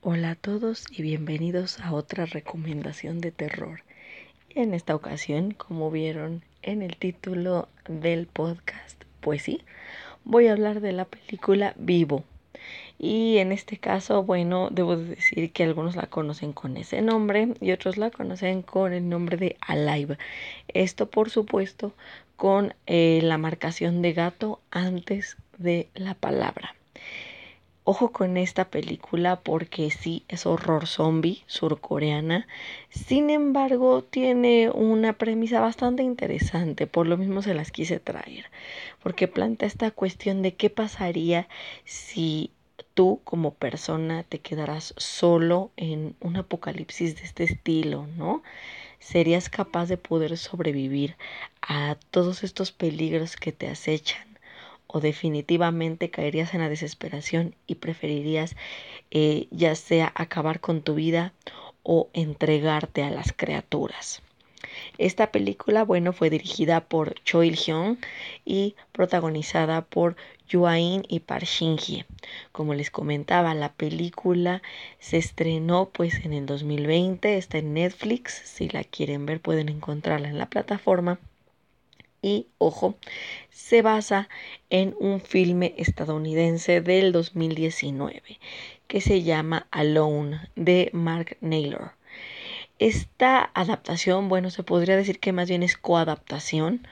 Hola a todos y bienvenidos a otra recomendación de terror. En esta ocasión, como vieron en el título del podcast, pues sí, voy a hablar de la película Vivo. Y en este caso, bueno, debo decir que algunos la conocen con ese nombre y otros la conocen con el nombre de Alive. Esto, por supuesto, con eh, la marcación de gato antes de la palabra. Ojo con esta película porque sí es horror zombie surcoreana. Sin embargo, tiene una premisa bastante interesante. Por lo mismo se las quise traer. Porque plantea esta cuestión de qué pasaría si tú como persona te quedarás solo en un apocalipsis de este estilo, ¿no? ¿Serías capaz de poder sobrevivir a todos estos peligros que te acechan? O definitivamente caerías en la desesperación y preferirías eh, ya sea acabar con tu vida o entregarte a las criaturas. Esta película, bueno, fue dirigida por Choi Il-hyun y protagonizada por Yuain y Park Shin-hye. Como les comentaba, la película se estrenó pues en el 2020, está en Netflix, si la quieren ver pueden encontrarla en la plataforma y, ojo, se basa en un filme estadounidense del 2019 que se llama Alone de Mark Naylor. Esta adaptación, bueno, se podría decir que más bien es coadaptación,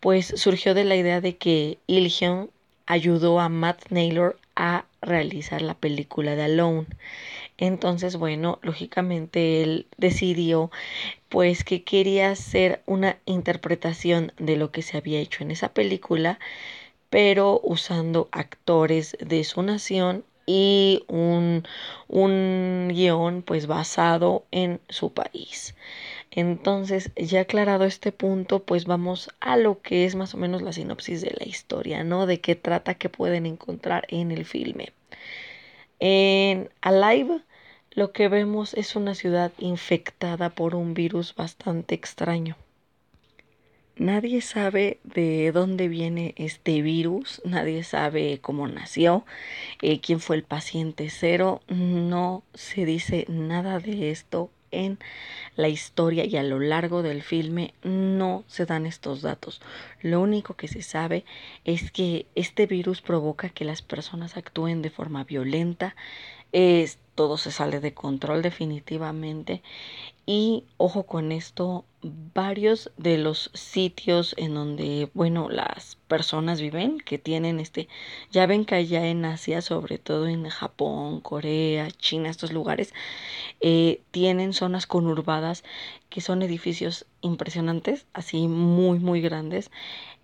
pues surgió de la idea de que Il ayudó a Matt Naylor a realizar la película de Alone. Entonces, bueno, lógicamente él decidió pues que quería hacer una interpretación de lo que se había hecho en esa película, pero usando actores de su nación y un, un guion pues basado en su país. Entonces, ya aclarado este punto, pues vamos a lo que es más o menos la sinopsis de la historia, ¿no? De qué trata, qué pueden encontrar en el filme. En Alive, lo que vemos es una ciudad infectada por un virus bastante extraño. Nadie sabe de dónde viene este virus, nadie sabe cómo nació, eh, quién fue el paciente cero, no se dice nada de esto en la historia y a lo largo del filme no se dan estos datos. Lo único que se sabe es que este virus provoca que las personas actúen de forma violenta, es, todo se sale de control definitivamente. Y ojo con esto, varios de los sitios en donde, bueno, las personas viven, que tienen este, ya ven que allá en Asia, sobre todo en Japón, Corea, China, estos lugares, eh, tienen zonas conurbadas que son edificios impresionantes, así muy, muy grandes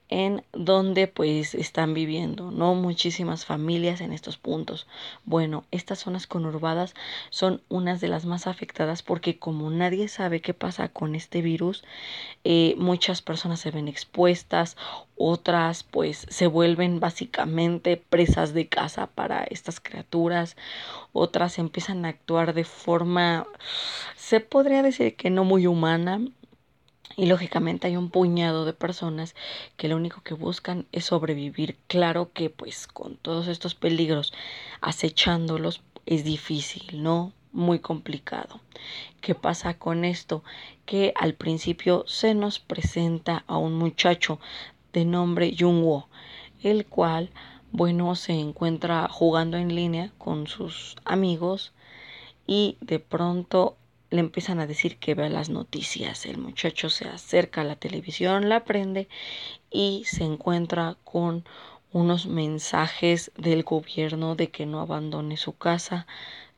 en donde pues están viviendo, ¿no? Muchísimas familias en estos puntos. Bueno, estas zonas conurbadas son unas de las más afectadas porque como nadie sabe qué pasa con este virus, eh, muchas personas se ven expuestas, otras pues se vuelven básicamente presas de casa para estas criaturas, otras empiezan a actuar de forma, se podría decir que no muy humana, y lógicamente hay un puñado de personas que lo único que buscan es sobrevivir. Claro que pues con todos estos peligros acechándolos es difícil, ¿no? Muy complicado. ¿Qué pasa con esto? Que al principio se nos presenta a un muchacho de nombre Jungwo, el cual, bueno, se encuentra jugando en línea con sus amigos y de pronto le empiezan a decir que vea las noticias. El muchacho se acerca a la televisión, la prende y se encuentra con unos mensajes del gobierno de que no abandone su casa,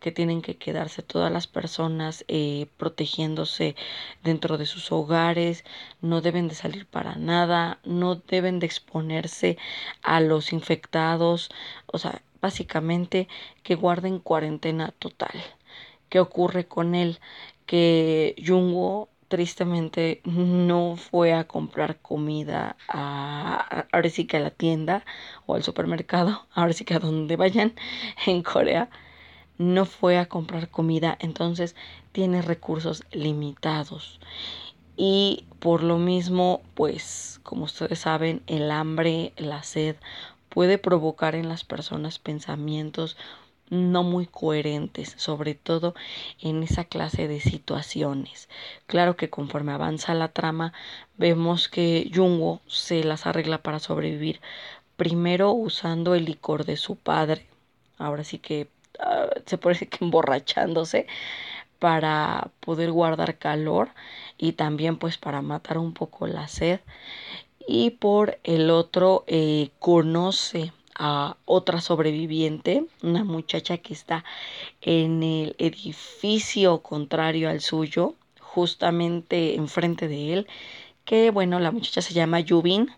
que tienen que quedarse todas las personas eh, protegiéndose dentro de sus hogares, no deben de salir para nada, no deben de exponerse a los infectados, o sea, básicamente que guarden cuarentena total qué ocurre con él, que Jungwo tristemente no fue a comprar comida a, ahora sí que a la tienda o al supermercado, ahora sí que a donde vayan en Corea, no fue a comprar comida, entonces tiene recursos limitados. Y por lo mismo, pues como ustedes saben, el hambre, la sed puede provocar en las personas pensamientos no muy coherentes, sobre todo en esa clase de situaciones. Claro que conforme avanza la trama, vemos que Jungo se las arregla para sobrevivir, primero usando el licor de su padre, ahora sí que uh, se parece que emborrachándose para poder guardar calor y también pues para matar un poco la sed y por el otro eh, conoce a otra sobreviviente, una muchacha que está en el edificio contrario al suyo, justamente enfrente de él, que bueno, la muchacha se llama Yubin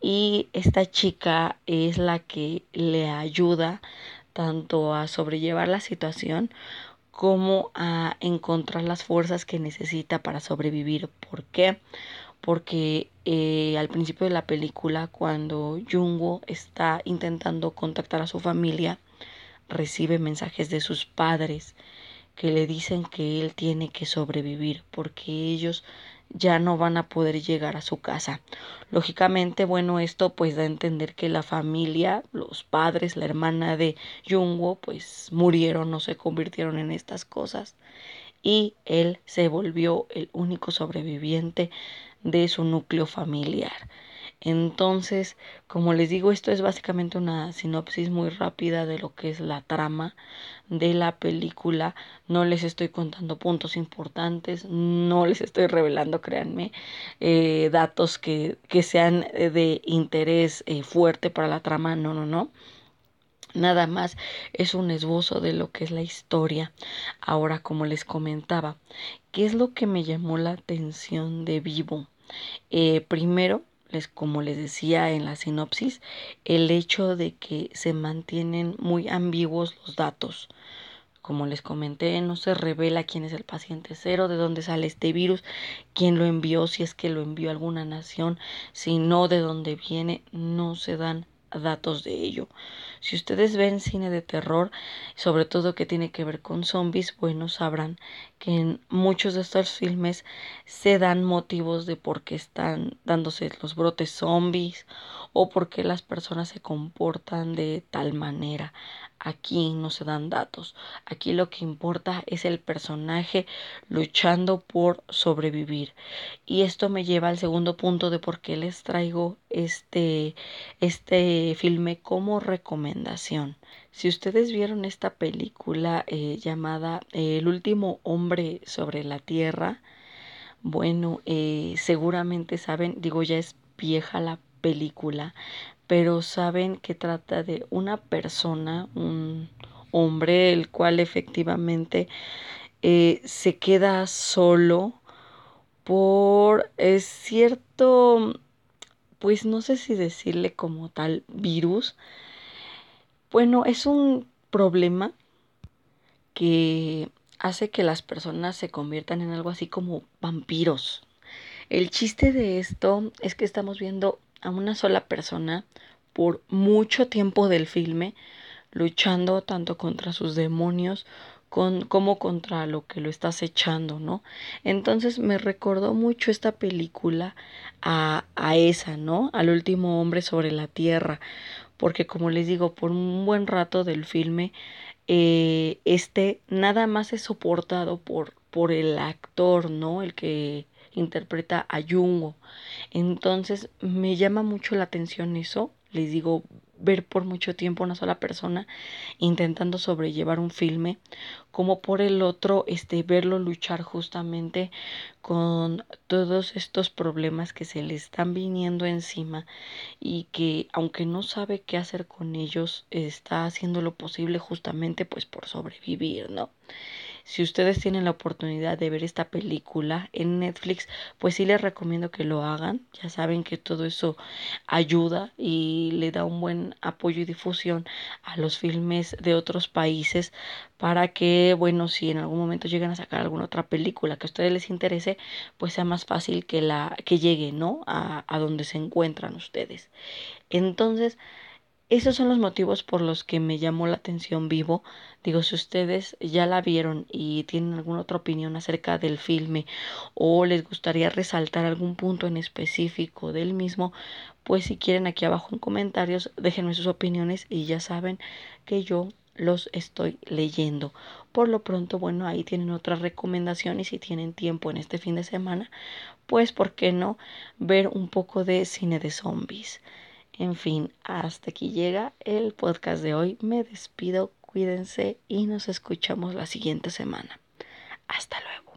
y esta chica es la que le ayuda tanto a sobrellevar la situación como a encontrar las fuerzas que necesita para sobrevivir. ¿Por qué? Porque eh, al principio de la película, cuando Jungo está intentando contactar a su familia, recibe mensajes de sus padres que le dicen que él tiene que sobrevivir porque ellos ya no van a poder llegar a su casa. Lógicamente, bueno, esto pues da a entender que la familia, los padres, la hermana de Jungo, pues murieron o se convirtieron en estas cosas y él se volvió el único sobreviviente de su núcleo familiar. Entonces, como les digo, esto es básicamente una sinopsis muy rápida de lo que es la trama de la película. No les estoy contando puntos importantes, no les estoy revelando, créanme, eh, datos que, que, sean de interés eh, fuerte para la trama. No, no, no. Nada más es un esbozo de lo que es la historia. Ahora, como les comentaba, ¿qué es lo que me llamó la atención de Vivo? Eh, primero, les, como les decía en la sinopsis, el hecho de que se mantienen muy ambiguos los datos. Como les comenté, no se revela quién es el paciente cero, de dónde sale este virus, quién lo envió, si es que lo envió alguna nación, si no, de dónde viene, no se dan datos de ello. Si ustedes ven cine de terror, sobre todo que tiene que ver con zombies, bueno, sabrán que en muchos de estos filmes se dan motivos de por qué están dándose los brotes zombies o por qué las personas se comportan de tal manera. Aquí no se dan datos. Aquí lo que importa es el personaje luchando por sobrevivir. Y esto me lleva al segundo punto de por qué les traigo este, este filme como recomendación. Si ustedes vieron esta película eh, llamada El último hombre sobre la tierra, bueno, eh, seguramente saben, digo ya es vieja la película, pero saben que trata de una persona, un hombre, el cual efectivamente eh, se queda solo por es cierto, pues no sé si decirle como tal virus. Bueno, es un problema que hace que las personas se conviertan en algo así como vampiros. El chiste de esto es que estamos viendo a una sola persona por mucho tiempo del filme, luchando tanto contra sus demonios con, como contra lo que lo está acechando, ¿no? Entonces me recordó mucho esta película a, a esa, ¿no? Al último hombre sobre la tierra, porque como les digo, por un buen rato del filme, eh, este nada más es soportado por, por el actor, ¿no? El que interpreta a Jungo. Entonces me llama mucho la atención eso, les digo, ver por mucho tiempo una sola persona intentando sobrellevar un filme, como por el otro, este, verlo luchar justamente con todos estos problemas que se le están viniendo encima y que aunque no sabe qué hacer con ellos, está haciendo lo posible justamente pues por sobrevivir, ¿no? Si ustedes tienen la oportunidad de ver esta película en Netflix, pues sí les recomiendo que lo hagan. Ya saben que todo eso ayuda y le da un buen apoyo y difusión a los filmes de otros países para que, bueno, si en algún momento llegan a sacar alguna otra película que a ustedes les interese, pues sea más fácil que la que llegue, ¿no? A, a donde se encuentran ustedes. Entonces, esos son los motivos por los que me llamó la atención Vivo. Digo, si ustedes ya la vieron y tienen alguna otra opinión acerca del filme o les gustaría resaltar algún punto en específico del mismo, pues si quieren aquí abajo en comentarios déjenme sus opiniones y ya saben que yo los estoy leyendo. Por lo pronto, bueno, ahí tienen otra recomendación y si tienen tiempo en este fin de semana, pues, ¿por qué no ver un poco de cine de zombies? En fin, hasta aquí llega el podcast de hoy. Me despido, cuídense y nos escuchamos la siguiente semana. Hasta luego.